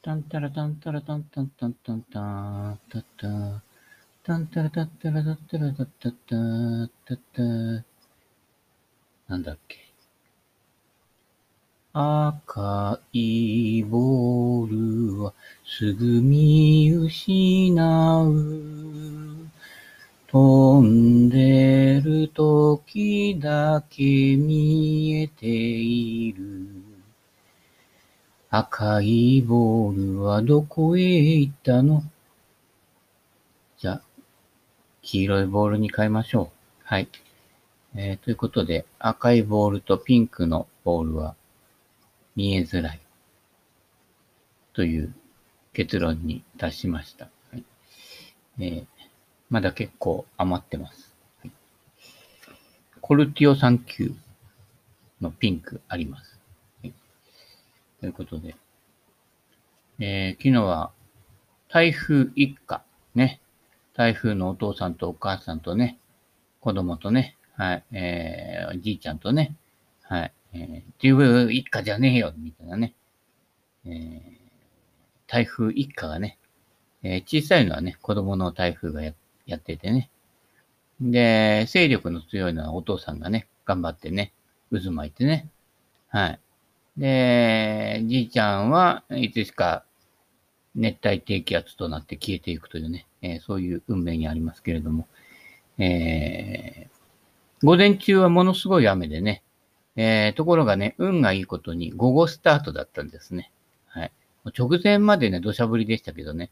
タンタラタンタラタンタンタンタンタンタッタタンタラタッタラタタラタタタタタなんだっけ。赤いボールはすぐ見失う。飛んでる時だけ見えている。赤いボールはどこへ行ったの？じゃあ、黄色いボールに変えましょう。はい。えー、ということで、赤いボールとピンクのボールは見えづらい。という結論に達しました。はいえーまだ結構余ってます。はい、コルティオ3級のピンクあります。ということで、えー、昨日は台風一過、ね。台風のお父さんとお母さんとね、子供とね、はい、えー、おじいちゃんとね、はい、えー、っていう一家じゃねえよ、みたいなね、えー、台風一過がね、えー、小さいのはね、子供の台風がややっててね。で、勢力の強いのはお父さんがね、頑張ってね、渦巻いてね。はい。で、じいちゃんはいつしか熱帯低気圧となって消えていくというね、えー、そういう運命にありますけれども、えー、午前中はものすごい雨でね、えー、ところがね、運がいいことに午後スタートだったんですね。はい。直前までね、土砂降りでしたけどね、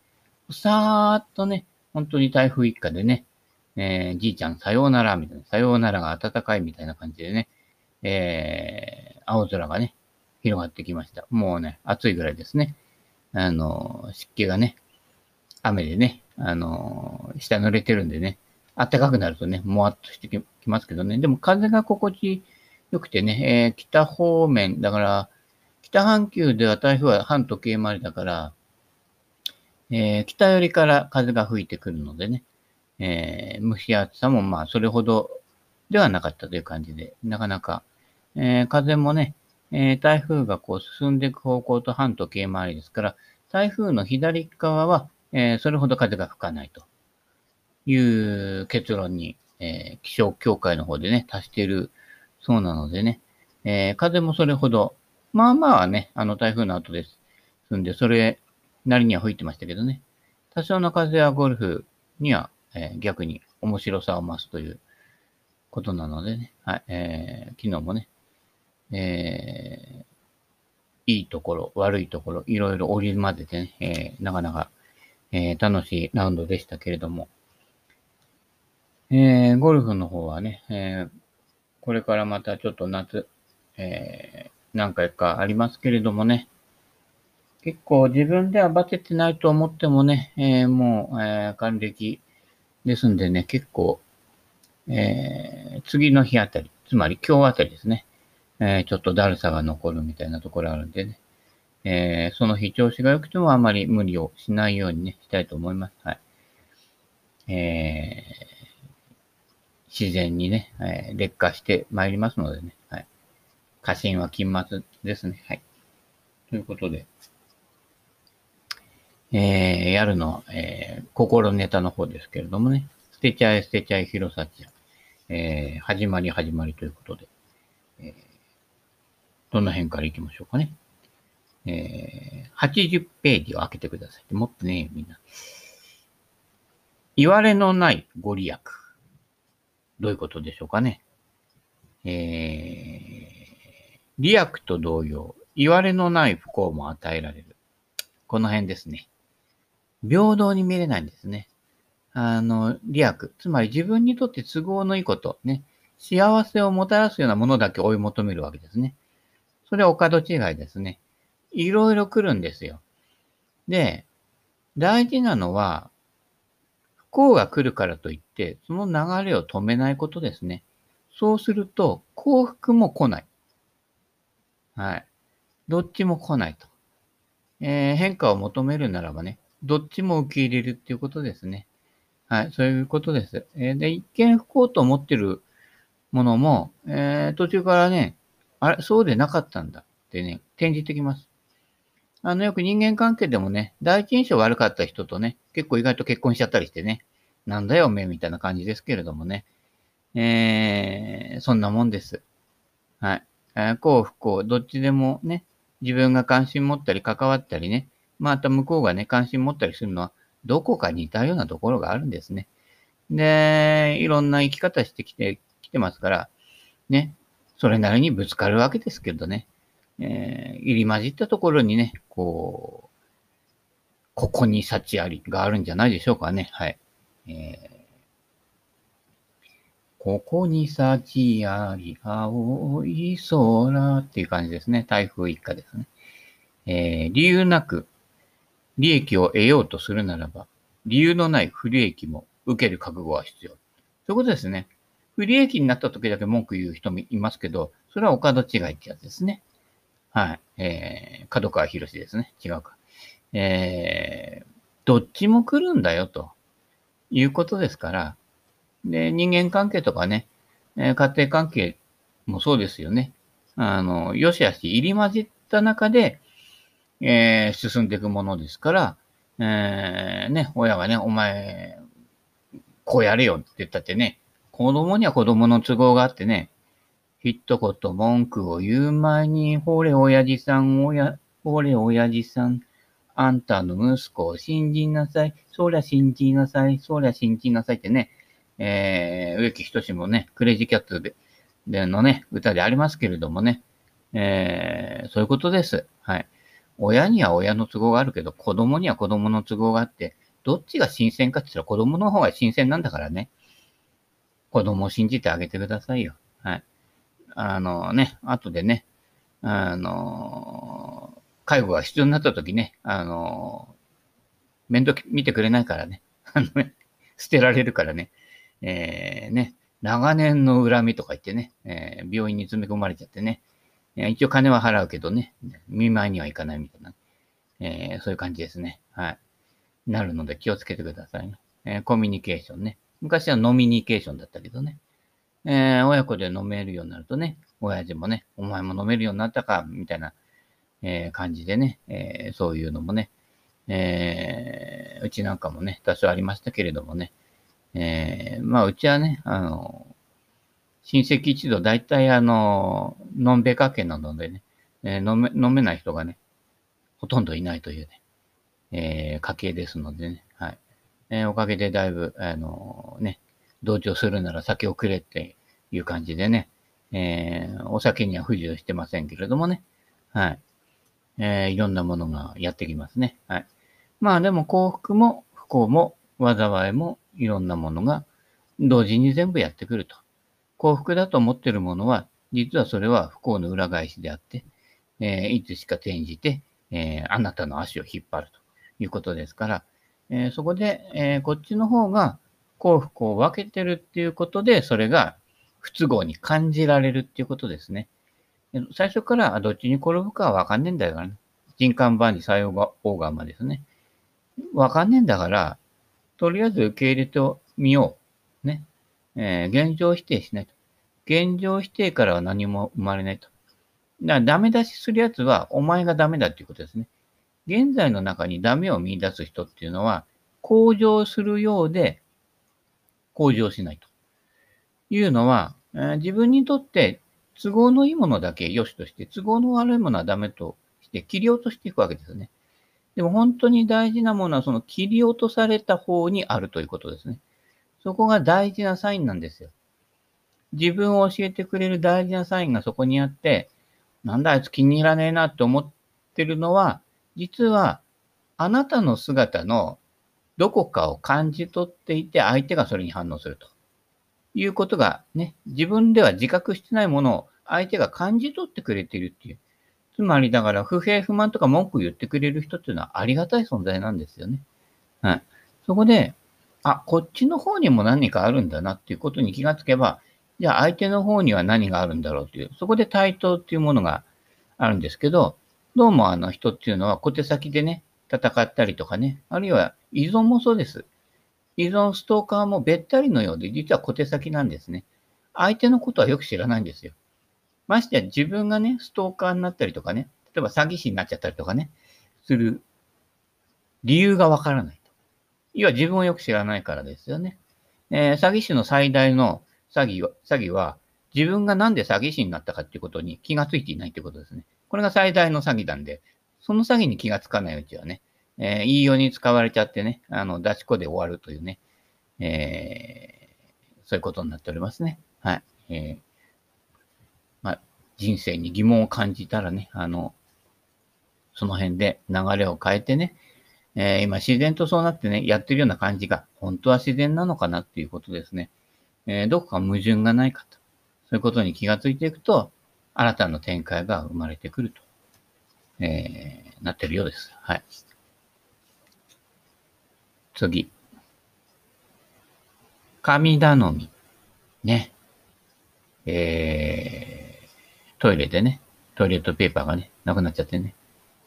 さーっとね、本当に台風一過でね、えー、じいちゃんさようならみたいな、さようならが暖かいみたいな感じでね、えー、青空がね、広がってきました。もうね、暑いぐらいですね。あの、湿気がね、雨でね、あの、下濡れてるんでね、暖かくなるとね、もわっとしてきますけどね、でも風が心地よくてね、えー、北方面、だから、北半球では台風は半時計回りだから、えー、北寄りから風が吹いてくるのでね、えー、蒸し暑さもまあそれほどではなかったという感じで、なかなか、えー、風もね、えー、台風がこう進んでいく方向と半時計回りですから、台風の左側は、えー、それほど風が吹かないという結論に、えー、気象協会の方でね、達しているそうなのでね、え、風もそれほど、まあまあね、あの台風の後です。んで、それなりには吹いてましたけどね。多少の風はゴルフには、え、逆に面白さを増すということなのでね。はい。えー、昨日もね、えー、いいところ、悪いところ、いろいろ織り交ぜてね、えー、なかなか、えー、楽しいラウンドでしたけれども、えー、ゴルフの方はね、えー、これからまたちょっと夏、えー、何回かありますけれどもね、結構自分ではバテてないと思ってもね、えー、もう、えー、還暦ですんでね、結構、えー、次の日あたり、つまり今日あたりですね、えー、ちょっとだるさが残るみたいなところあるんでね、えー、その日調子が良くてもあまり無理をしないようにね、したいと思います。はい。えー、自然にね、えー、劣化してまいりますのでね、はい。過信は禁末ですね。はい。ということで、えー、やるの、えー、心ネタの方ですけれどもね、捨てちゃえ捨てちゃえ広さちゃ、えー、始まり始まりということで、どの辺から行きましょうかね。えー、80ページを開けてください。もっとねみんな。言われのないご利益。どういうことでしょうかね。えー、利益と同様、言われのない不幸も与えられる。この辺ですね。平等に見れないんですね。あの、利益。つまり自分にとって都合のいいこと、ね。幸せをもたらすようなものだけ追い求めるわけですね。それはお門違いですね。いろいろ来るんですよ。で、大事なのは、不幸が来るからといって、その流れを止めないことですね。そうすると、幸福も来ない。はい。どっちも来ないと。えー、変化を求めるならばね、どっちも受け入れるっていうことですね。はい、そういうことです。えー、で、一見不幸と思ってるものも、えー、途中からね、あれ、そうでなかったんだってね、転じてきます。あの、よく人間関係でもね、第一印象悪かった人とね、結構意外と結婚しちゃったりしてね、なんだよ、おめえみたいな感じですけれどもね。えー、そんなもんです。はい。幸不幸、どっちでもね、自分が関心持ったり関わったりね、また向こうがね、関心持ったりするのは、どこか似たようなところがあるんですね。で、いろんな生き方してきて、きてますから、ね、それなりにぶつかるわけですけどね。えー、入り混じったところにね、こう、ここに幸ありがあるんじゃないでしょうかね。はい。えー、ここに幸あり、青い空っていう感じですね。台風一過ですね。えー、理由なく利益を得ようとするならば、理由のない不利益も受ける覚悟は必要。そういうことですね。不利益になった時だけ文句言う人もいますけど、それはお門違いってやつですね。はい。えー、角川博士ですね。違うか。えー、どっちも来るんだよ、ということですから、で、人間関係とかね、えー、家庭関係もそうですよね。あの、よしあし入り混じった中で、えー、進んでいくものですから、えー、ね、親がね、お前、こうやれよって言ったってね、子供には子供の都合があってね、一言文句を言う前に、ほれ親父さん、おや、ほれ親父さん、あんたの息子を信じなさい。そりゃ信じなさい。そりゃ信じなさいってね、えー、植木仁もね、クレイジーキャッツででのね、歌でありますけれどもね、えー、そういうことです。はい。親には親の都合があるけど、子供には子供の都合があって、どっちが新鮮かって言ったら子供の方が新鮮なんだからね。子供を信じてあげてくださいよ。はい。あのね、後でね、あの、介護が必要になった時ね、あの、面倒見てくれないからね、あの、捨てられるからね、えー、ね、長年の恨みとか言ってね、えー、病院に詰め込まれちゃってね、一応金は払うけどね、見舞いにはいかないみたいな、えー、そういう感じですね。はい。なるので気をつけてくださいね。えー、コミュニケーションね。昔はノミニケーションだったけどね。えー、親子で飲めるようになるとね、親父もね、お前も飲めるようになったか、みたいな、えー、感じでね、えー、そういうのもね、えー、うちなんかもね、多少ありましたけれどもね、えー、まあ、うちはね、あの、親戚一同、大体あの、のんべか家なのでね、えー、飲め、飲めない人がね、ほとんどいないというね、え、家系ですのでね、えー、おかげでだいぶ、あのね、同調するなら酒をくれっていう感じでね、えー、お酒には不自由してませんけれどもね、はい。えー、いろんなものがやってきますね。はい。まあでも幸福も不幸も災いもいろんなものが同時に全部やってくると。幸福だと思ってるものは、実はそれは不幸の裏返しであって、えー、いつしか転じて、えー、あなたの足を引っ張るということですから、えー、そこで、えー、こっちの方が幸福を分けてるっていうことで、それが不都合に感じられるっていうことですね。最初からどっちに転ぶかは分かんねえんだからね。人間万事作用がオーガンマですね。分かんねえんだから、とりあえず受け入れてみよう。ね。えー、現状否定しないと。現状否定からは何も生まれないと。だからダメ出しするやつは、お前がダメだっていうことですね。現在の中にダメを見出す人っていうのは、向上するようで、向上しないというのは、えー、自分にとって都合のいいものだけ良しとして、都合の悪いものはダメとして切り落としていくわけですね。でも本当に大事なものはその切り落とされた方にあるということですね。そこが大事なサインなんですよ。自分を教えてくれる大事なサインがそこにあって、なんだあいつ気に入らねえなって思ってるのは、実はあなたの姿のどこかを感じ取っていて、相手がそれに反応するということがね、自分では自覚してないものを相手が感じ取ってくれているっていう。つまりだから不平不満とか文句言ってくれる人っていうのはありがたい存在なんですよね。はい。そこで、あ、こっちの方にも何かあるんだなっていうことに気がつけば、じゃあ相手の方には何があるんだろうという、そこで対等っていうものがあるんですけど、どうもあの人っていうのは小手先でね、戦ったりとかね、あるいは依存もそうです。依存ストーカーもべったりのようで、実は小手先なんですね。相手のことはよく知らないんですよ。ましてや自分がね、ストーカーになったりとかね、例えば詐欺師になっちゃったりとかね、する理由がわからないと。要は自分をよく知らないからですよね。えー、詐欺師の最大の詐欺は、詐欺は自分がなんで詐欺師になったかっていうことに気がついていないってことですね。これが最大の詐欺なんで、その詐欺に気がつかないうちはね、えー、いいように使われちゃってね、あの、出し子で終わるというね、えー、そういうことになっておりますね。はい。えー、まあ、人生に疑問を感じたらね、あの、その辺で流れを変えてね、えー、今自然とそうなってね、やってるような感じが、本当は自然なのかなっていうことですね。えー、どこか矛盾がないかと。そういうことに気がついていくと、新たな展開が生まれてくると、えー、なってるようです。はい。次。神頼み。ね。えー、トイレでね、トイレットペーパーがね、なくなっちゃってね。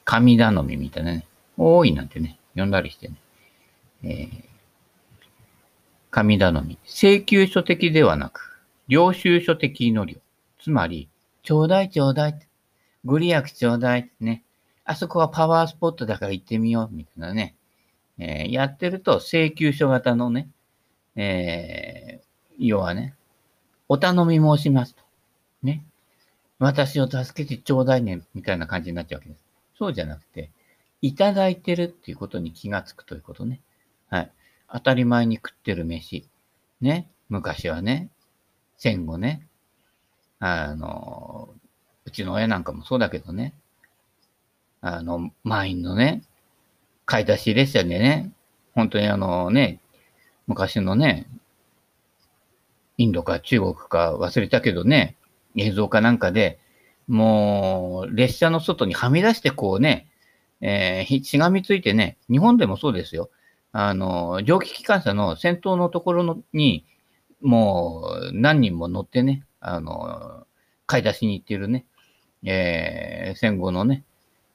神頼みみたいなね。多いなんてね、呼んだりしてね。えー、神頼み。請求書的ではなく、領収書的祈り。つまり、ちょうだいちょうだい。ご利益ちょうだい。ね。あそこはパワースポットだから行ってみよう。みたいなね。えー、やってると請求書型のね、えー、要はね、お頼み申しますと。ね。私を助けてちょうだいね、みたいな感じになっちゃうわけです。そうじゃなくて、いただいてるっていうことに気がつくということね。はい。当たり前に食ってる飯。ね。昔はね、戦後ね、あの、うちの親なんかもそうだけどね、あの、満員のね、買い出し列車でね、本当にあのね、昔のね、インドか中国か忘れたけどね、映像かなんかで、もう、列車の外にはみ出してこうね、えー、しがみついてね、日本でもそうですよ。あの、蒸気機関車の先頭のところのに、もう何人も乗ってね、あの、買い出しに行ってるね、えー、戦後のね、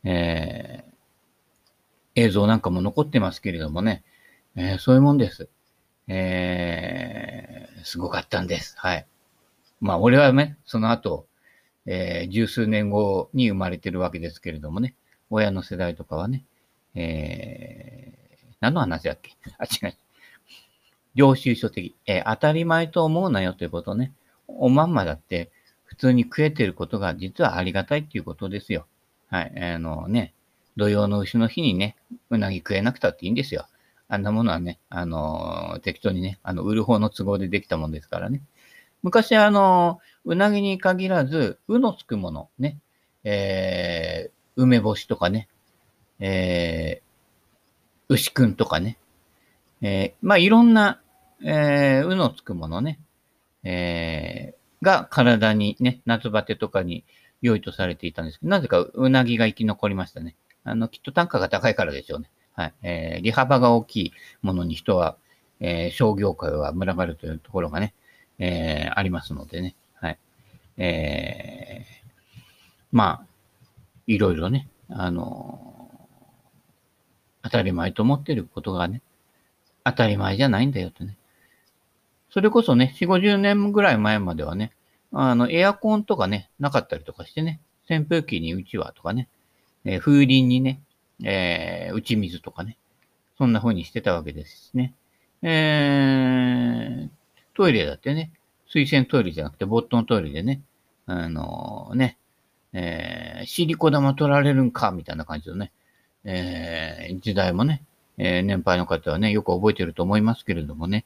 えー、映像なんかも残ってますけれどもね、えー、そういうもんです。えー、すごかったんです。はい。まあ、俺はね、その後、えー、十数年後に生まれてるわけですけれどもね、親の世代とかはね、えー、何の話だっけ？あ、違う。領収書的、えー、当たり前と思うなよということね。おまんまだって普通に食えてることが実はありがたいっていうことですよ。はい。あのね、土曜の牛の日にね、うなぎ食えなくたっていいんですよ。あんなものはね、あの、適当にね、あの、売る方の都合でできたもんですからね。昔、あの、うなぎに限らず、うのつくもの、ね、えー、梅干しとかね、えー、牛くんとかね、えー、まあ、いろんな、えー、うのつくものね、えー、が体にね、夏バテとかに良いとされていたんですけど、なぜかうなぎが生き残りましたね。あの、きっと単価が高いからでしょうね。はい。えー、利幅が大きいものに人は、えー、商業界は群がるというところがね、えー、ありますのでね。はい。えー、まあ、いろいろね、あのー、当たり前と思ってることがね、当たり前じゃないんだよとね。それこそね、4、50年ぐらい前まではね、あの、エアコンとかね、なかったりとかしてね、扇風機にうちわとかね、えー、風鈴にね、えー、打ち水とかね、そんな風にしてたわけですしね。えー、トイレだってね、水洗トイレじゃなくて、ボットントイレでね、あのー、ね、えー、シリコ玉取られるんか、みたいな感じのね、えー、時代もね、えー、年配の方はね、よく覚えてると思いますけれどもね、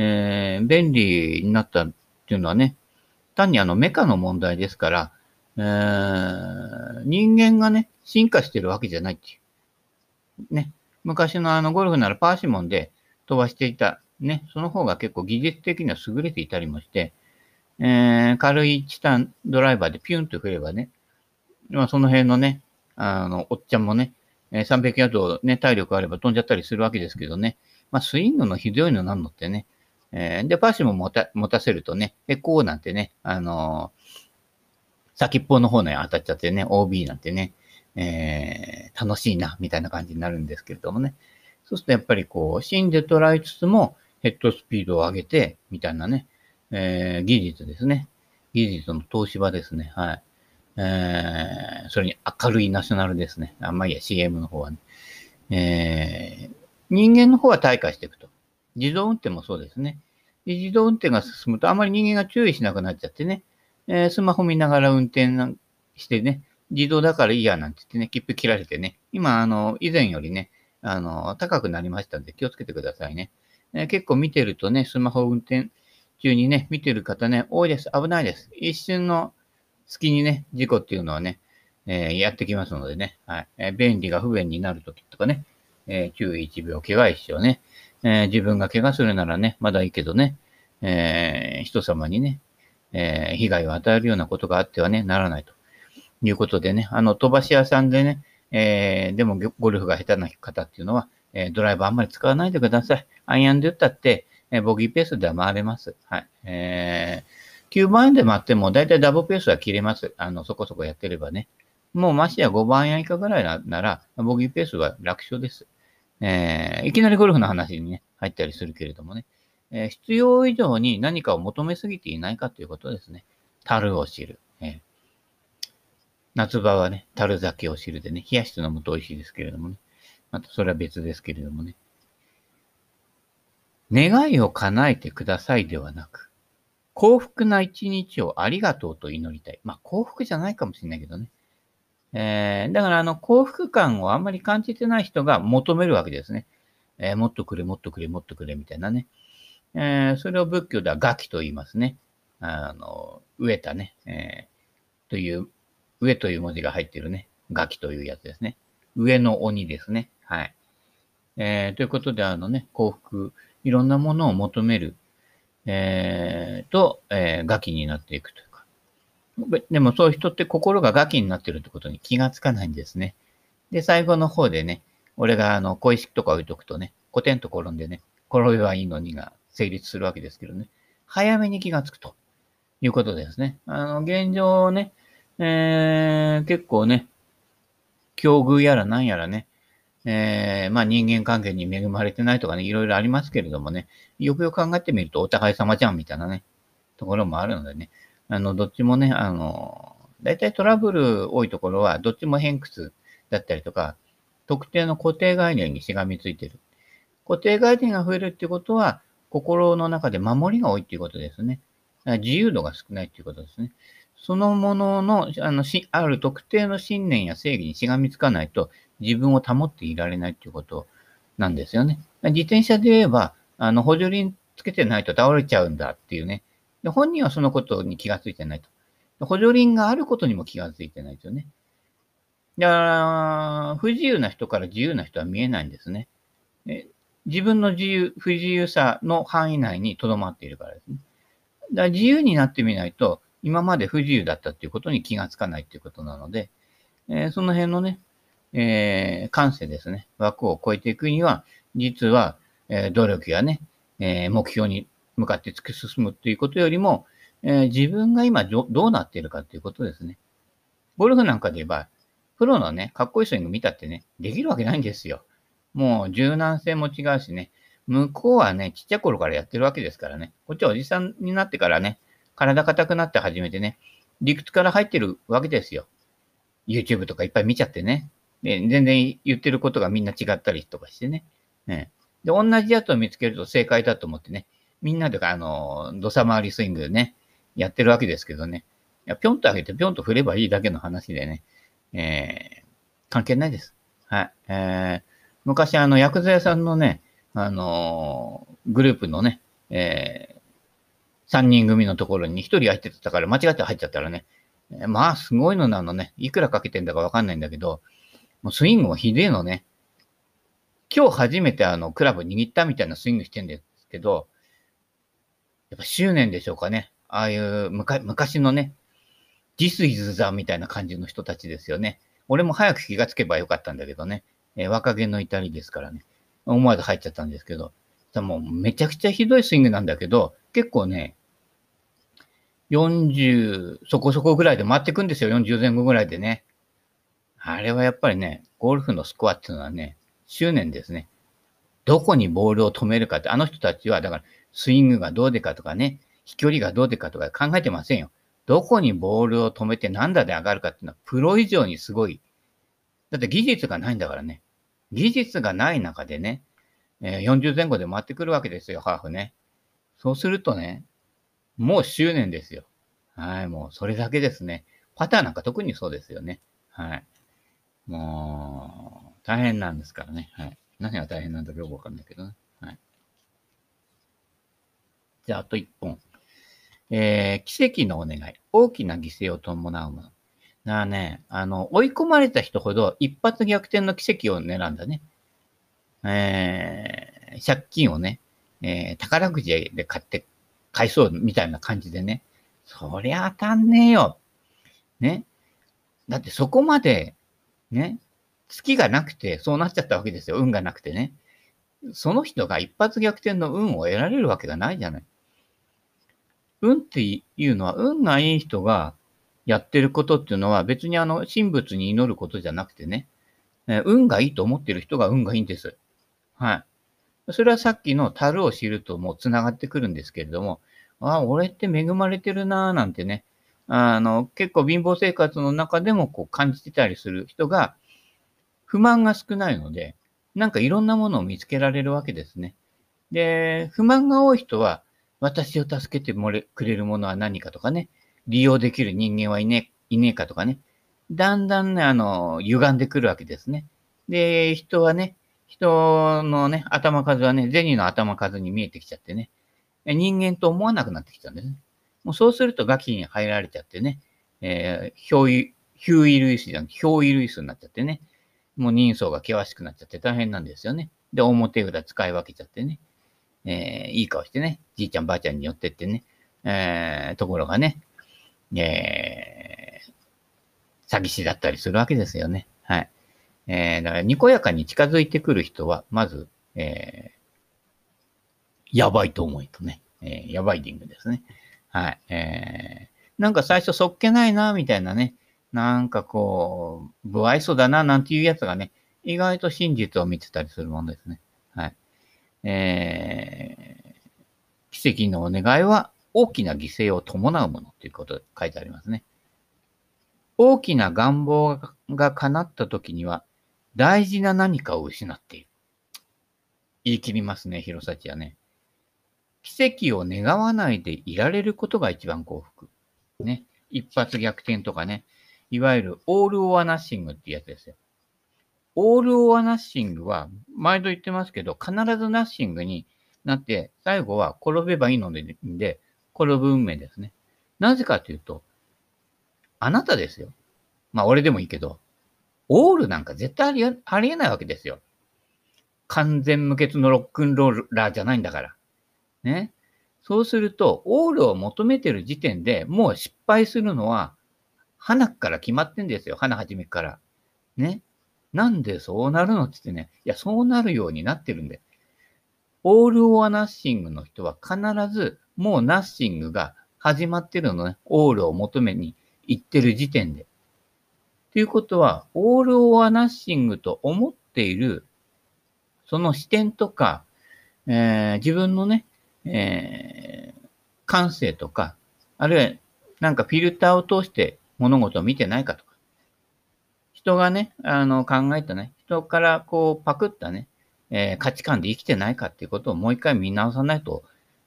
えー、便利になったっていうのはね、単にあのメカの問題ですから、えー、人間がね、進化してるわけじゃないっていう。ね。昔のあのゴルフならパーシモンで飛ばしていた。ね。その方が結構技術的には優れていたりもして、えー、軽いチタンドライバーでピュンと振ればね、まあその辺のね、あの、おっちゃんもね、300ヤードね、体力あれば飛んじゃったりするわけですけどね。まあスイングのひどいのなんのってね。えー、で、パーシモン持た持たせるとね、え、こうなんてね、あの先っぽの方に当たっちゃってね、OB なんてね、えー、楽しいな、みたいな感じになるんですけれどもね。そうするとやっぱりこう、芯で捉えつつもヘッドスピードを上げて、みたいなね、えー、技術ですね。技術の東芝ですね。はい。えー、それに明るいナショナルですね。あんまりや CM の方はね。えー、人間の方は退化していくと。自動運転もそうですね。自動運転が進むとあまり人間が注意しなくなっちゃってね、えー、スマホ見ながら運転してね、自動だからいいやなんて言ってね、切符切られてね、今、あの、以前よりね、あの、高くなりましたんで気をつけてくださいね。えー、結構見てるとね、スマホ運転中にね、見てる方ね、多いです。危ないです。一瞬の隙にね、事故っていうのはね、えー、やってきますのでね、はい。えー、便利が不便になるときとかね、えー、注意1秒、怪我一生ね、えー、自分が怪我するならね、まだいいけどね、えー、人様にね、えー、被害を与えるようなことがあってはね、ならないということでね、あの、飛ばし屋さんでね、えー、でもゴルフが下手な方っていうのは、えー、ドライバーあんまり使わないでください。アイアンで打ったって、えー、ボギーペースでは回れます。はい。えー、9番円で回っても、だいたいダブペースは切れます。あの、そこそこやってればね。もうましや5番円以下ぐらいなら、ボギーペースは楽勝です。えー、いきなりゴルフの話にね、入ったりするけれどもね。えー、必要以上に何かを求めすぎていないかということですね。樽を知る。えー、夏場はね、樽酒を知るでね、冷やして飲むと美味しいですけれどもね。またそれは別ですけれどもね。願いを叶えてくださいではなく、幸福な一日をありがとうと祈りたい。まあ幸福じゃないかもしれないけどね。えー、だからあの幸福感をあんまり感じてない人が求めるわけですね。えー、もっとくれ、もっとくれ、もっとくれ、みたいなね。えー、それを仏教ではガキと言いますね。あの、植えたね、えー、という、上という文字が入ってるね、ガキというやつですね。上の鬼ですね。はい。えー、ということで、あのね、幸福、いろんなものを求める、えー、と、えー、ガキになっていくと。でもそういう人って心がガキになってるってことに気がつかないんですね。で、最後の方でね、俺があの、小石とか置いとくとね、コテンと転んでね、転べばいいのにが成立するわけですけどね。早めに気がつくということですね。あの、現状ね、えー、結構ね、境遇やら何やらね、えー、まあ人間関係に恵まれてないとかね、いろいろありますけれどもね、よくよく考えてみるとお互い様じゃんみたいなね、ところもあるのでね、あの、どっちもね、あの、大体トラブル多いところは、どっちも偏屈だったりとか、特定の固定概念にしがみついてる。固定概念が増えるっていうことは、心の中で守りが多いっていうことですね。自由度が少ないっていうことですね。そのものの、あの、し、ある特定の信念や正義にしがみつかないと自分を保っていられないっていうことなんですよね。自転車で言えば、あの、補助輪つけてないと倒れちゃうんだっていうね。で本人はそのことに気がついてないと。補助輪があることにも気がついてないですよね。だから、不自由な人から自由な人は見えないんですね。自分の自由、不自由さの範囲内に留まっているからですね。だから自由になってみないと、今まで不自由だったっていうことに気がつかないっていうことなので、えー、その辺のね、えー、感性ですね、枠を超えていくには、実は、えー、努力やね、え、目標に向かって突き進むっていうことよりも、えー、自分が今どうなっているかっていうことですね。ゴルフなんかで言えば、プロのね、かっこいいスイング見たってね、できるわけないんですよ。もう柔軟性も違うしね、向こうはね、ちっちゃい頃からやってるわけですからね、こっちはおじさんになってからね、体硬くなって始めてね、理屈から入ってるわけですよ。YouTube とかいっぱい見ちゃってね。で、全然言ってることがみんな違ったりとかしてね。ねで、同じやつを見つけると正解だと思ってね、みんなであの、土佐回りスイングね、やってるわけですけどね。いや、ぴょんと上げてぴょんと振ればいいだけの話でね、えー、関係ないです。はい。えー、昔、あの、薬剤さんのね、あのー、グループのね、えー、3人組のところに1人入ってたから間違って入っちゃったらね、えー、まあ、すごいのなのね。いくらかけてんだかわかんないんだけど、もうスイングもひでえのね。今日初めてあの、クラブ握ったみたいなスイングしてんですけど、やっぱ執念でしょうかね。ああいう昔のね、This is the みたいな感じの人たちですよね。俺も早く気がつけばよかったんだけどね。えー、若気の至りですからね。思わず入っちゃったんですけど、もうめちゃくちゃひどいスイングなんだけど、結構ね、40そこそこぐらいで回ってくんですよ。40前後ぐらいでね。あれはやっぱりね、ゴルフのスコアっていうのはね、執念ですね。どこにボールを止めるかって、あの人たちは、だから、スイングがどうでかとかね、飛距離がどうでかとか考えてませんよ。どこにボールを止めて何打で上がるかっていうのは、プロ以上にすごい。だって技術がないんだからね。技術がない中でね、え、40前後で回ってくるわけですよ、ハーフね。そうするとね、もう執念ですよ。はい、もうそれだけですね。パターなんか特にそうですよね。はい。もう、大変なんですからね。はい。何が大変なんだかよくわかんないけどね。じゃあ、あと一本。えー、奇跡のお願い。大きな犠牲を伴うもの。だからね、あの、追い込まれた人ほど一発逆転の奇跡を狙うんだね。えー、借金をね、えー、宝くじで買って買いそうみたいな感じでね。そりゃ当たんねえよ。ね。だってそこまで、ね、月がなくてそうなっちゃったわけですよ。運がなくてね。その人が一発逆転の運を得られるわけがないじゃない。運っていうのは、運がいい人がやってることっていうのは別にあの、神仏に祈ることじゃなくてね、運がいいと思ってる人が運がいいんです。はい。それはさっきの樽を知るともう繋がってくるんですけれども、ああ、俺って恵まれてるなぁなんてね、あの、結構貧乏生活の中でもこう感じてたりする人が、不満が少ないので、なんかいろんなものを見つけられるわけですね。で、不満が多い人は、私を助けてもれくれるものは何かとかね、利用できる人間はいねいねえかとかね、だんだんね、あの、歪んでくるわけですね。で、人はね、人のね、頭数はね、銭の頭数に見えてきちゃってね、人間と思わなくなってきたんですね。もうそうするとガキに入られちゃってね、えー、表意、ヒューイルイスじゃなくて、表意ルイスになっちゃってね、もう人相が険しくなっちゃって大変なんですよね。で、表裏使い分けちゃってね、えー、いい顔してね、じいちゃんばあちゃんに寄ってってね、えー、ところがね、えー、詐欺師だったりするわけですよね。はい。えー、だから、にこやかに近づいてくる人は、まず、えー、やばいと思いとね、えー、やばいディングですね。はい。えー、なんか最初そっけないな、みたいなね、なんかこう、不愛想だな、なんていうやつがね、意外と真実を見てたりするもんですね。えー、奇跡のお願いは大きな犠牲を伴うものということで書いてありますね。大きな願望が叶った時には大事な何かを失っている。言い切りますね、弘前はね。奇跡を願わないでいられることが一番幸福。ね。一発逆転とかね。いわゆるオール・オア・ナッシングってやつですよ。オール・オア・ナッシングは、毎度言ってますけど、必ずナッシングになって、最後は転べばいいので、で転ぶ運命ですね。なぜかというと、あなたですよ。まあ、俺でもいいけど、オールなんか絶対ありありえないわけですよ。完全無欠のロックンローラーじゃないんだから。ね。そうすると、オールを求めてる時点でもう失敗するのは、花から決まってんですよ。花始めから。ね。なんでそうなるのって言ってね、いや、そうなるようになってるんで。オール・オア・ナッシングの人は必ずもうナッシングが始まってるのね。オールを求めに行ってる時点で。ということは、オール・オア・ナッシングと思っている、その視点とか、えー、自分のね、えー、感性とか、あるいはなんかフィルターを通して物事を見てないかと、人がね、あの考えたね、人からこうパクったね、えー、価値観で生きてないかっていうことをもう一回見直さないと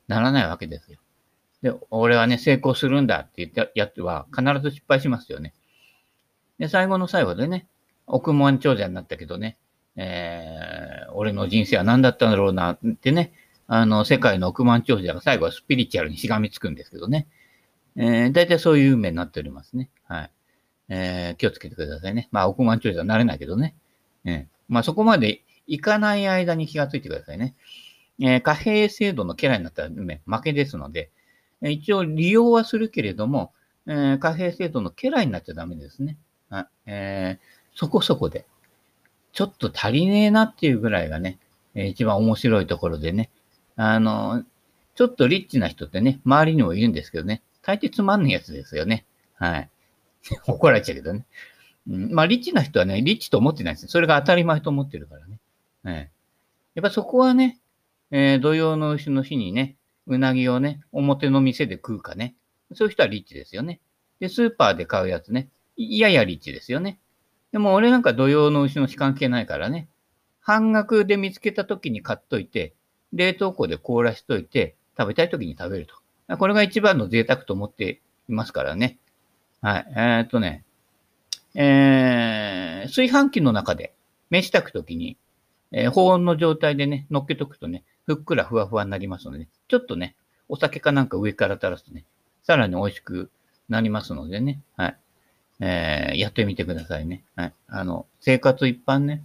ならないわけですよ。で、俺はね、成功するんだって言ったやつは必ず失敗しますよね。で、最後の最後でね、億万長者になったけどね、えー、俺の人生は何だったんだろうなってね、あの、世界の億万長者が最後はスピリチュアルにしがみつくんですけどね。えー、大体そういう運命になっておりますね。はい。えー、気をつけてくださいね。まあ、億万長者はなれないけどね。えー、まあ、そこまでいかない間に気がついてくださいね。えー、貨幣制度の家来になったら、ね、負けですので、一応利用はするけれども、えー、貨幣制度の家来になっちゃダメですね。あえー、そこそこで。ちょっと足りねえなっていうぐらいがね、一番面白いところでね、あの、ちょっとリッチな人ってね、周りにもいるんですけどね、大抵つまんねえやつですよね。はい。怒られちゃうけどね。うん、まあ、リッチな人はね、リッチと思ってないですねそれが当たり前と思ってるからね。ねやっぱそこはね、えー、土曜の牛の日にね、うなぎをね、表の店で食うかね。そういう人はリッチですよね。で、スーパーで買うやつね、いややリッチですよね。でも俺なんか土曜の牛のし関係ないからね、半額で見つけた時に買っといて、冷凍庫で凍らしといて、食べたい時に食べると。これが一番の贅沢と思っていますからね。はい。えー、っとね、えー、炊飯器の中で飯炊くときに、えー、保温の状態でね、乗っけとくとね、ふっくらふわふわになりますので、ね、ちょっとね、お酒かなんか上から垂らすとね、さらに美味しくなりますのでね、はい。えー、やってみてくださいね。はい。あの、生活一般ね、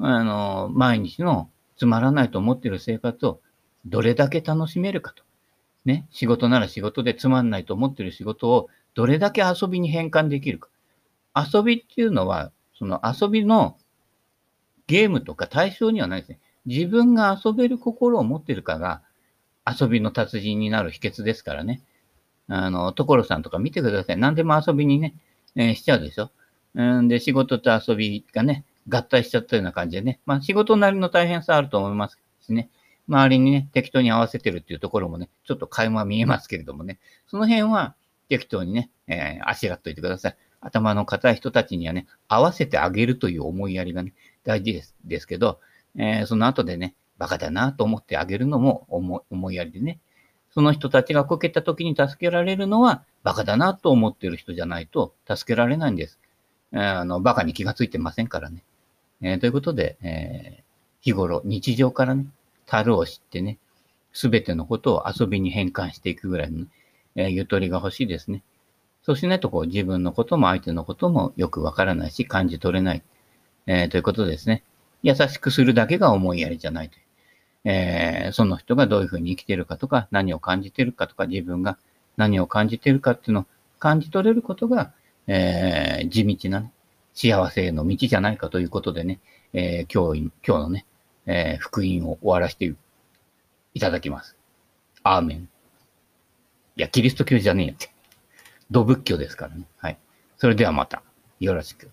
あの、毎日のつまらないと思ってる生活をどれだけ楽しめるかと。ね、仕事なら仕事でつまんないと思ってる仕事をどれだけ遊びに変換できるか。遊びっていうのは、その遊びのゲームとか対象にはないですね。自分が遊べる心を持ってるかが遊びの達人になる秘訣ですからね。あの、所さんとか見てください。何でも遊びにね、えー、しちゃうでしょ。うんで、仕事と遊びがね、合体しちゃったような感じでね。まあ、仕事なりの大変さあると思いますしね。周りにね、適当に合わせてるっていうところもね、ちょっと垣間見えますけれどもね。その辺は適当にね、えー、あしらっといてください。頭の固い人たちにはね、合わせてあげるという思いやりがね、大事です、ですけど、えー、その後でね、バカだなと思ってあげるのも思思いやりでね、その人たちがこけた時に助けられるのは、バカだなと思ってる人じゃないと助けられないんです。えー、あの、バカに気がついてませんからね。えー、ということで、えー、日頃、日常からね、樽を知ってね、すべてのことを遊びに変換していくぐらいの、ね、え、ゆとりが欲しいですね。そうしないと、こう、自分のことも相手のこともよくわからないし、感じ取れない。えー、ということですね。優しくするだけが思いやりじゃないという。えー、その人がどういうふうに生きてるかとか、何を感じてるかとか、自分が何を感じてるかっていうのを感じ取れることが、えー、地道な、ね、幸せへの道じゃないかということでね、えー、今日、今日のね、え、福音を終わらせていただきます。アーメン。いや、キリスト教じゃねえやって。土仏教ですからね。はい。それではまた、よろしく。